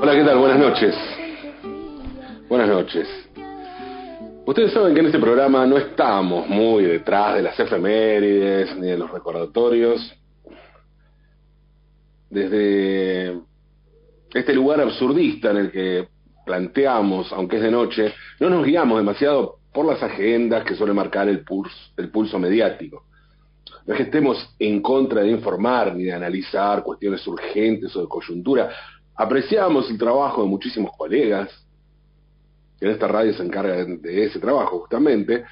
Hola, ¿qué tal? Buenas noches. Buenas noches. Ustedes saben que en este programa no estamos muy detrás de las efemérides ni de los recordatorios. Desde este lugar absurdista en el que planteamos, aunque es de noche, no nos guiamos demasiado por las agendas que suele marcar el pulso, el pulso mediático. No es que estemos en contra de informar ni de analizar cuestiones urgentes o de coyuntura. Apreciamos el trabajo de muchísimos colegas, que en esta radio se encargan de ese trabajo justamente,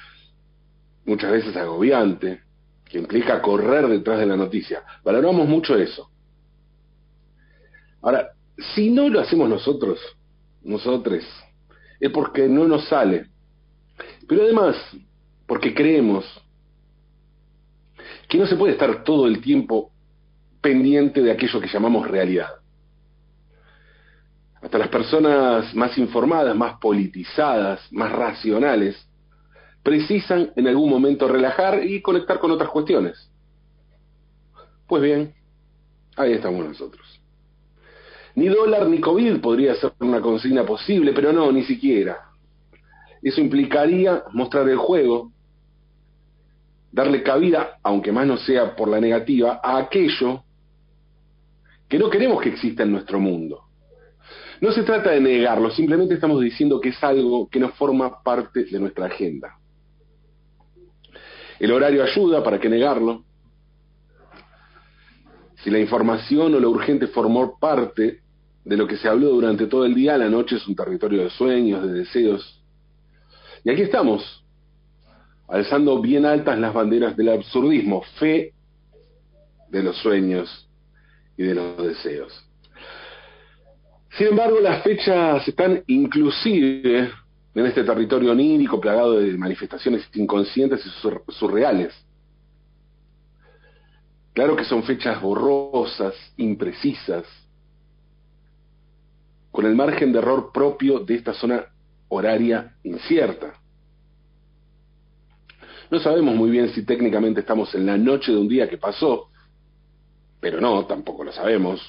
muchas veces agobiante, que implica correr detrás de la noticia. Valoramos mucho eso. Ahora, si no lo hacemos nosotros, nosotros, es porque no nos sale. Pero además, porque creemos que no se puede estar todo el tiempo pendiente de aquello que llamamos realidad. Hasta las personas más informadas, más politizadas, más racionales, precisan en algún momento relajar y conectar con otras cuestiones. Pues bien, ahí estamos nosotros. Ni dólar ni COVID podría ser una consigna posible, pero no, ni siquiera. Eso implicaría mostrar el juego, darle cabida, aunque más no sea por la negativa, a aquello que no queremos que exista en nuestro mundo. No se trata de negarlo, simplemente estamos diciendo que es algo que no forma parte de nuestra agenda. El horario ayuda, ¿para qué negarlo? Si la información o lo urgente formó parte de lo que se habló durante todo el día, la noche es un territorio de sueños, de deseos. Y aquí estamos, alzando bien altas las banderas del absurdismo, fe de los sueños y de los deseos. Sin embargo, las fechas están inclusive en este territorio onírico plagado de manifestaciones inconscientes y surreales. Claro que son fechas borrosas, imprecisas, con el margen de error propio de esta zona horaria incierta. No sabemos muy bien si técnicamente estamos en la noche de un día que pasó, pero no, tampoco lo sabemos.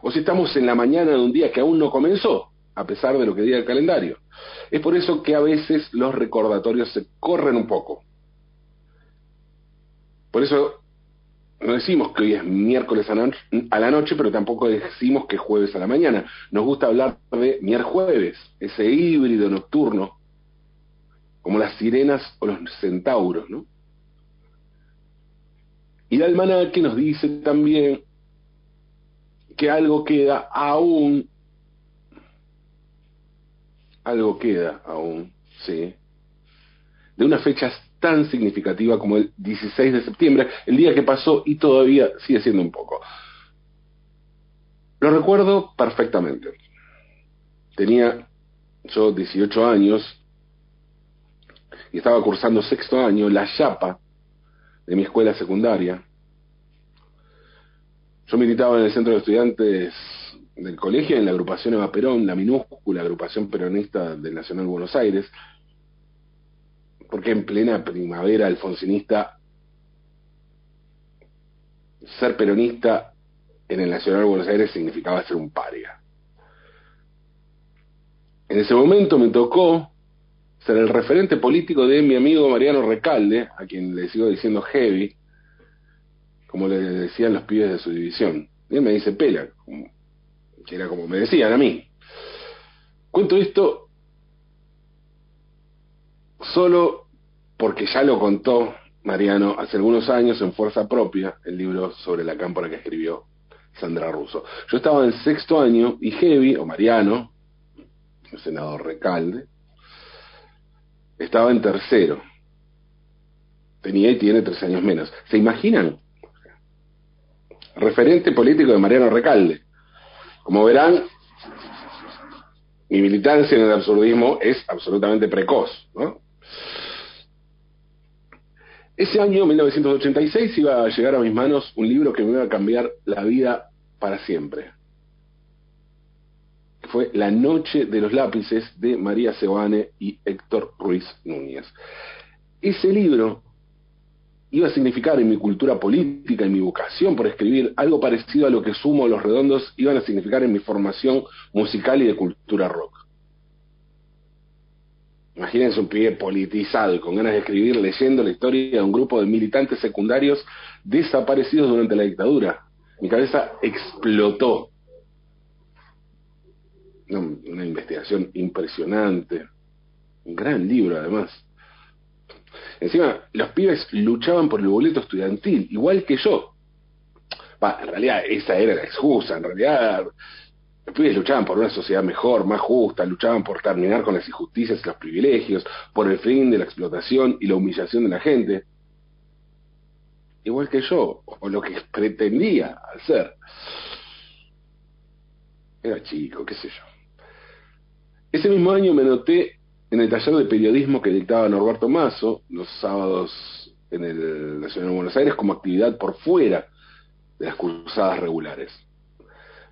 O si estamos en la mañana de un día que aún no comenzó, a pesar de lo que diga el calendario. Es por eso que a veces los recordatorios se corren un poco. Por eso no decimos que hoy es miércoles a, la noche, pero tampoco decimos que es jueves a la mañana. Nos gusta hablar de miércoles, ese híbrido nocturno, como las sirenas o los centauros, ¿no? Y el que nos dice también que algo queda aún, algo queda aún, sí, de unas fechas tan significativa como el 16 de septiembre, el día que pasó y todavía sigue siendo un poco. Lo recuerdo perfectamente. Tenía yo 18 años y estaba cursando sexto año la chapa de mi escuela secundaria. Yo militaba en el centro de estudiantes del colegio en la agrupación Eva Perón, la minúscula agrupación peronista del Nacional Buenos Aires, porque en plena primavera alfonsinista, ser peronista en el Nacional Buenos Aires significaba ser un paria. En ese momento me tocó ser el referente político de mi amigo Mariano Recalde, a quien le sigo diciendo heavy, como le decían los pibes de su división. Y él me dice pela, que era como me decían a mí. Cuento esto solo porque ya lo contó Mariano hace algunos años en Fuerza Propia, el libro sobre la cámpora que escribió Sandra Russo. Yo estaba en sexto año y Heavy, o Mariano, el senador Recalde, estaba en tercero. Tenía y tiene tres años menos. ¿Se imaginan? Referente político de Mariano Recalde. Como verán, mi militancia en el absurdismo es absolutamente precoz, ¿no? Ese año, 1986, iba a llegar a mis manos un libro que me iba a cambiar la vida para siempre. Fue La Noche de los Lápices de María Sebane y Héctor Ruiz Núñez. Ese libro iba a significar en mi cultura política, en mi vocación por escribir, algo parecido a lo que Sumo Los Redondos iban a significar en mi formación musical y de cultura rock. Imagínense un pibe politizado y con ganas de escribir leyendo la historia de un grupo de militantes secundarios desaparecidos durante la dictadura. Mi cabeza explotó. Una, investigación impresionante. Un gran libro además. Encima, los pibes luchaban por el boleto estudiantil, igual que yo. en realidad, esa era la excusa. En realidad, los pibes luchaban por una sociedad mejor, más justa, luchaban por terminar con las injusticias y los privilegios, por el fin de la explotación y la humillación de la gente. Igual que yo, o lo que pretendía hacer. Era chico, qué sé yo. Ese mismo año me noté en el taller de periodismo que dictaba Norberto Mazo los sábados en el Nacional de Buenos Aires como actividad por fuera de las cursadas regulares.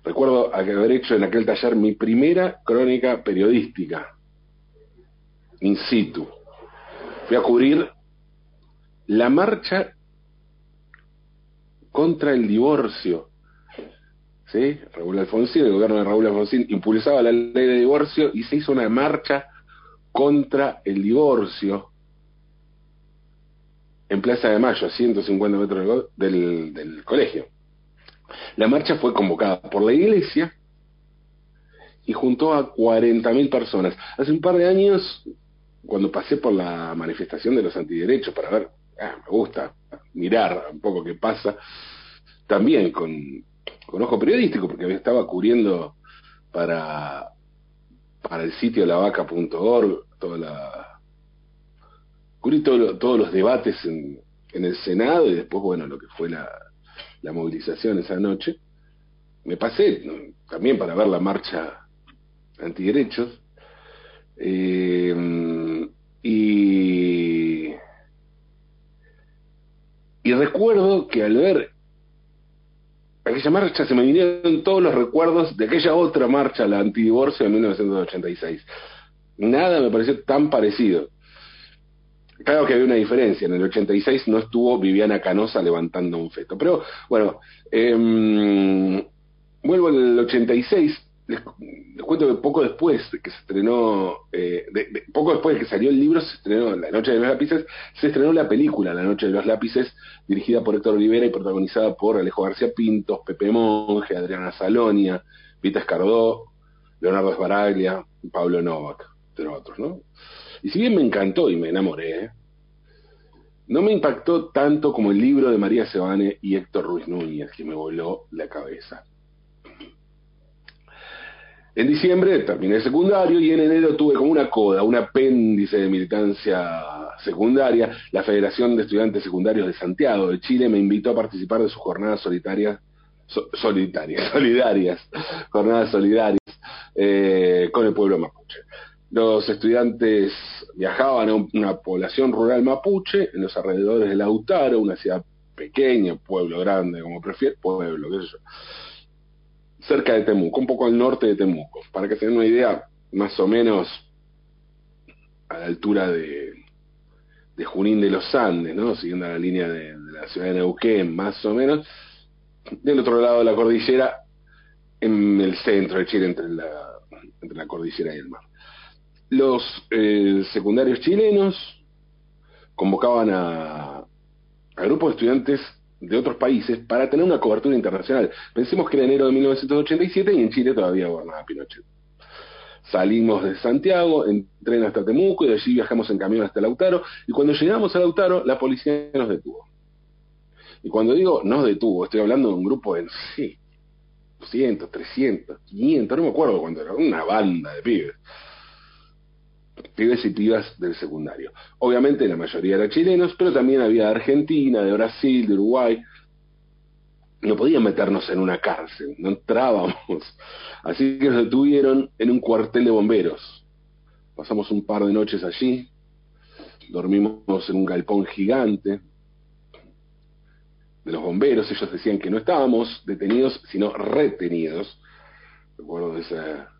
Recuerdo haber hecho en aquel taller mi primera crónica periodística, in situ. Fui a cubrir la marcha contra el divorcio. ¿Sí? Raúl Alfonsín, el gobierno de Raúl Alfonsín impulsaba la ley de divorcio y se hizo una marcha contra el divorcio en Plaza de Mayo, a 150 metros del, colegio. La marcha fue convocada por la iglesia y juntó a 40.000 personas. Hace un par de años, cuando pasé por la manifestación de los antiderechos para ver, ah, me gusta mirar un poco qué pasa, también con, con ojo periodístico, porque estaba cubriendo para para el sitio lavaca.org, toda la cubrí todos los debates en, en, el Senado y después, bueno, lo que fue la, la movilización esa noche. Me pasé también para ver la marcha antiderechos. Eh, y recuerdo que al ver aquella marcha se me vinieron todos los recuerdos de aquella otra marcha, la antidivorcio de 1986. Nada me pareció tan parecido. Claro que había una diferencia, en el 86 no estuvo Viviana Canosa levantando un feto. Pero bueno, eh, vuelvo al 86, les, cuento que poco después de que se estrenó, eh, poco después de que salió el libro, se estrenó La Noche de los Lápices, se estrenó la película La Noche de los Lápices, dirigida por Héctor Olivera y protagonizada por Alejo García Pintos, Pepe Monge, Adriana Salonia, Vita Escardó, Leonardo Esbaraglia, Pablo Novak, entre otros, ¿no? Y si bien me encantó y me enamoré, no me impactó tanto como el libro de María Sebane y Héctor Ruiz Núñez, que me voló la cabeza. En diciembre terminé secundario y en enero tuve como una coda, un apéndice de militancia secundaria. La Federación de Estudiantes Secundarios de Santiago de Chile me invitó a participar de sus jornadas solitarias, solitarias, solidarias, jornadas solidarias eh, con el pueblo mapuche. Los estudiantes viajaban a una población rural mapuche en los alrededores de Lautaro, una ciudad pequeña, pueblo grande, como prefiero, pueblo, qué sé yo cerca de Temuco, un poco al norte de Temuco, para que se den una idea más o menos a la altura de, Junín de los Andes, ¿no? siguiendo la línea de, la ciudad de Neuquén, más o menos, del otro lado de la cordillera, en el centro de Chile, entre la, entre la cordillera y el mar. Los eh, secundarios chilenos convocaban a, a grupos de estudiantes de otros países para tener una cobertura internacional. Pensemos que era enero de 1987 y en Chile todavía gobernaba Pinochet. Salimos de Santiago, en tren hasta Temuco y de allí viajamos en camión hasta Lautaro y cuando llegamos a Lautaro la policía nos detuvo. Y cuando digo nos detuvo, estoy hablando de un grupo de, sí, 200, 300, 500, no me acuerdo cuánto era, una banda de pibes pibes y pibas del secundario. Obviamente la mayoría eran chilenos, pero también había de Argentina, de Brasil, de Uruguay. No podían meternos en una cárcel, no entrábamos. Así que nos detuvieron en un cuartel de bomberos. Pasamos un par de noches allí, dormimos en un galpón gigante de los bomberos. Ellos decían que no estábamos detenidos, sino retenidos. Recuerdo de esa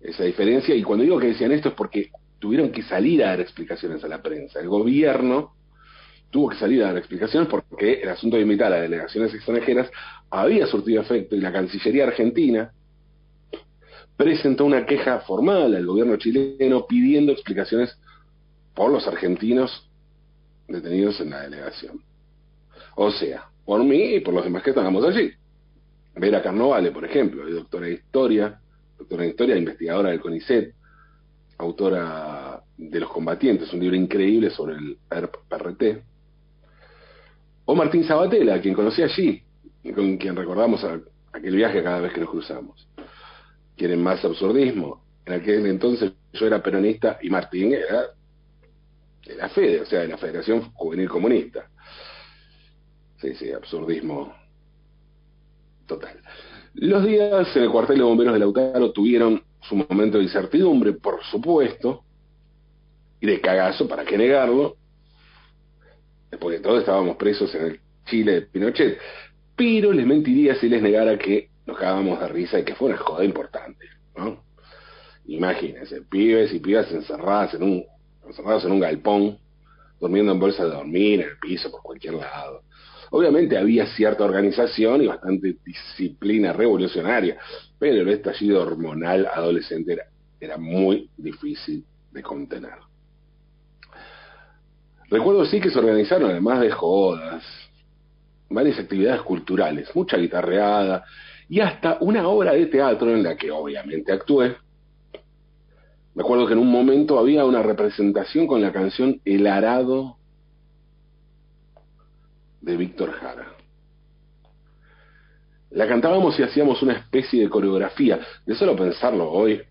esa diferencia. Y cuando digo que decían esto es porque tuvieron que salir a dar explicaciones a la prensa. El gobierno tuvo que salir a dar explicaciones porque el asunto de invitar a delegaciones extranjeras había surtido efecto y la Cancillería Argentina presentó una queja formal al gobierno chileno pidiendo explicaciones por los argentinos detenidos en la delegación. O sea, por mí y por los demás que estábamos allí. Vera Carnovale, por ejemplo, doctora de Historia, doctora de Historia, investigadora del CONICET, autora de Los Combatientes, un libro increíble sobre el PRT. O Martín Sabatella, quien conocí allí, con quien recordamos aquel viaje cada vez que nos cruzamos. Quieren más absurdismo. En aquel entonces yo era peronista y Martín era de la FEDE, o sea, de la Federación Juvenil Comunista. Sí, sí, absurdismo total. Los días en el cuartel de bomberos de Lautaro tuvieron su momento de incertidumbre, por supuesto, y de cagazo, para qué negarlo, después de todo estábamos presos en el Chile de Pinochet, pero les mentiría si les negara que nos cagábamos de risa y que fue una joda importante, ¿no? Imagínense, pibes y pibas encerradas en un, encerrados en un galpón, durmiendo en bolsa de dormir, en el piso, por cualquier lado. Obviamente había cierta organización y bastante disciplina revolucionaria, pero el estallido hormonal adolescente era, era muy difícil de contener. Recuerdo sí que se organizaron, además de jodas, varias actividades culturales, mucha guitarreada y hasta una obra de teatro en la que obviamente actué. Me acuerdo que en un momento había una representación con la canción El Arado de Víctor Jara. La cantábamos y hacíamos una especie de coreografía. De solo pensarlo hoy,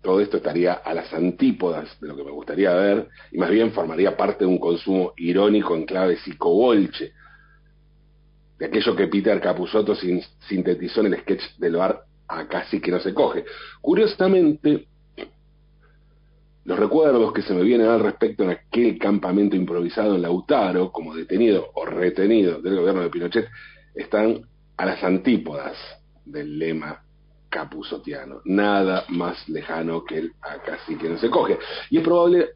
todo esto estaría a las antípodas de lo que me gustaría ver y más bien formaría parte de un consumo irónico en clave psicobolche, de aquello que Peter Capusotto sintetizó en el sketch del bar a casi que no se coge. Curiosamente, los recuerdos que se me vienen al respecto en aquel campamento improvisado en Lautaro, como detenido o retenido del gobierno de Pinochet, están a las antípodas del lema capuzotiano. Nada más lejano que el acá sí que no se coge. Y es probable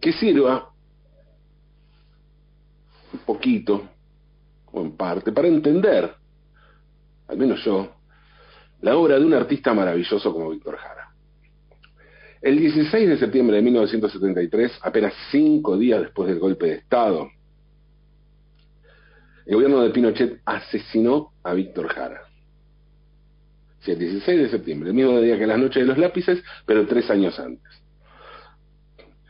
que sirva un poquito, o en parte, para entender, al menos yo, la obra de un artista maravilloso como Víctor Jara. El 16 de septiembre de 1973, apenas cinco días después del golpe de Estado, el gobierno de Pinochet asesinó a Víctor Jara. Sí, el 16 de septiembre, el mismo día que las noches de los lápices, pero tres años antes.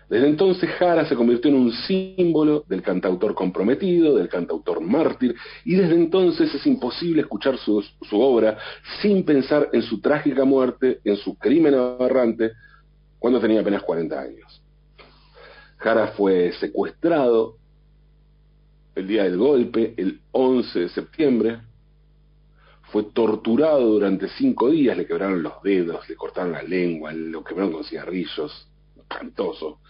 Desde entonces Jara se convirtió en un símbolo del cantautor comprometido, del cantautor mártir, y desde entonces es imposible escuchar su, su obra sin pensar en su trágica muerte, en su crimen aberrante, cuando tenía apenas 40 años. Jara fue secuestrado el día del golpe, el 11 de septiembre, fue torturado durante cinco días, le quebraron los dedos, le cortaron la lengua, lo quebraron con cigarrillos, espantoso.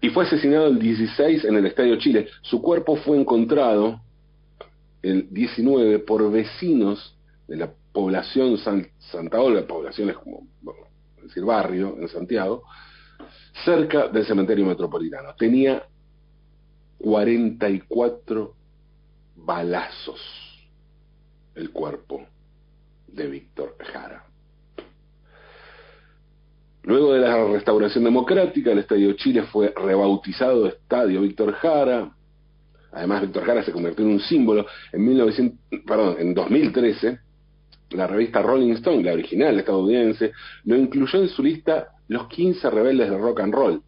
Y fue asesinado el 16 en el Estadio Chile. Su cuerpo fue encontrado el 19 por vecinos de la población Santa Olga, poblaciones como decir, barrio, en Santiago, cerca del cementerio metropolitano. Tenía 44 balazos el cuerpo de Víctor Jara. Luego de la restauración democrática, el Estadio Chile fue rebautizado Estadio Víctor Jara. Además, Víctor Jara se convirtió en un símbolo. En, 1900, perdón, en 2013, la revista Rolling Stone, la original estadounidense, lo incluyó en su lista los 15 rebeldes de rock and roll.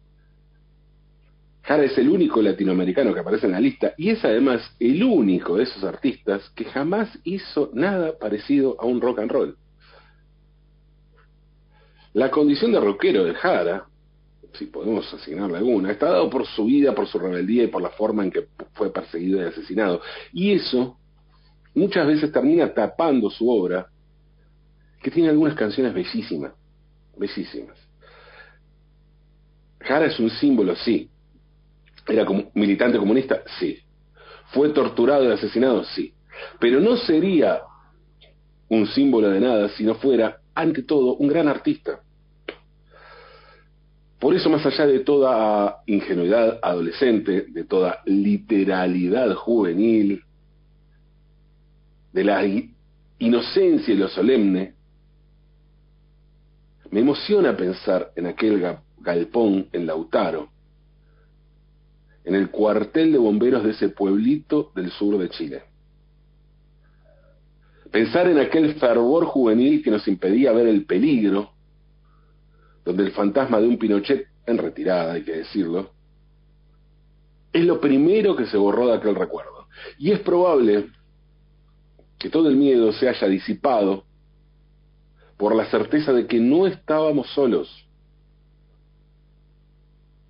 Jara es el único latinoamericano que aparece en la lista y es además el único de esos artistas que jamás hizo nada parecido a un rock and roll. La condición de rockero de Jara, si podemos asignarle alguna, está dado por su vida, por su rebeldía y por la forma en que fue perseguido y asesinado. Y eso muchas veces termina tapando su obra, que tiene algunas canciones bellísimas, bellísimas. Jara es un símbolo, sí. Era militante comunista, sí. Fue torturado y asesinado, sí. Pero no sería un símbolo de nada si no fuera, ante todo, un gran artista. Por eso, más allá de toda ingenuidad adolescente, de toda literalidad juvenil, de la inocencia y lo solemne, me emociona pensar en aquel galpón en Lautaro, en el cuartel de bomberos de ese pueblito del sur de Chile. Pensar en aquel fervor juvenil que nos impedía ver el peligro, donde el fantasma de un Pinochet en retirada, hay que decirlo, es lo primero que se borró de aquel recuerdo. Y es probable que todo el miedo se haya disipado por la certeza de que no estábamos solos.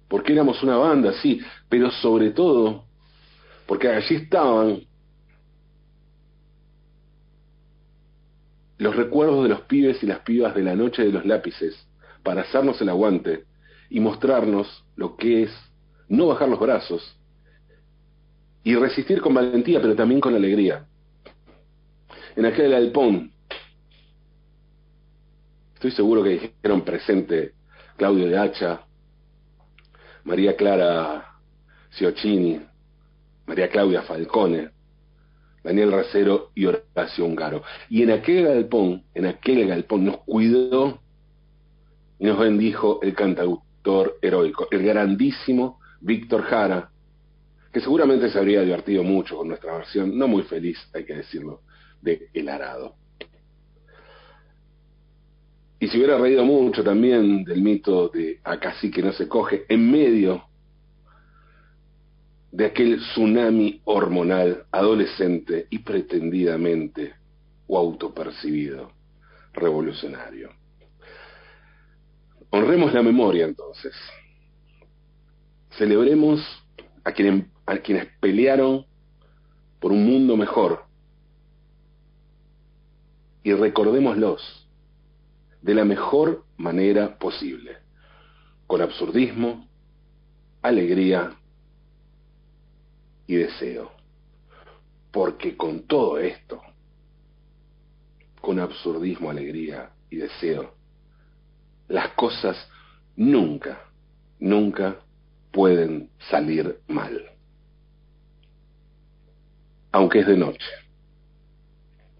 Porque éramos una banda, sí, pero sobre todo porque allí estaban los recuerdos de los pibes y las pibas de la noche de los lápices, para hacernos el aguante y mostrarnos lo que es no bajar los brazos y resistir con valentía, pero también con alegría. En aquel alpón, estoy seguro que dijeron presente Claudio de Hacha, María Clara Ciocchini, María Claudia Falcone, Daniel Racero y Horacio Ungaro. Y en aquel galpón, en aquel galpón nos cuidó y nos bendijo el cantautor heroico, el grandísimo Víctor Jara, que seguramente se habría divertido mucho con nuestra versión, no muy feliz, hay que decirlo, de El Arado. Y se hubiera reído mucho también del mito de acá sí que no se coge, en medio de aquel tsunami hormonal adolescente y pretendidamente o autopercibido revolucionario. Honremos la memoria entonces. Celebremos a, a quienes pelearon por un mundo mejor. Y recordémoslos de la mejor manera posible, con absurdismo, alegría y deseo. Porque con todo esto, con absurdismo, alegría y deseo, las cosas nunca, nunca pueden salir mal. Aunque es de noche.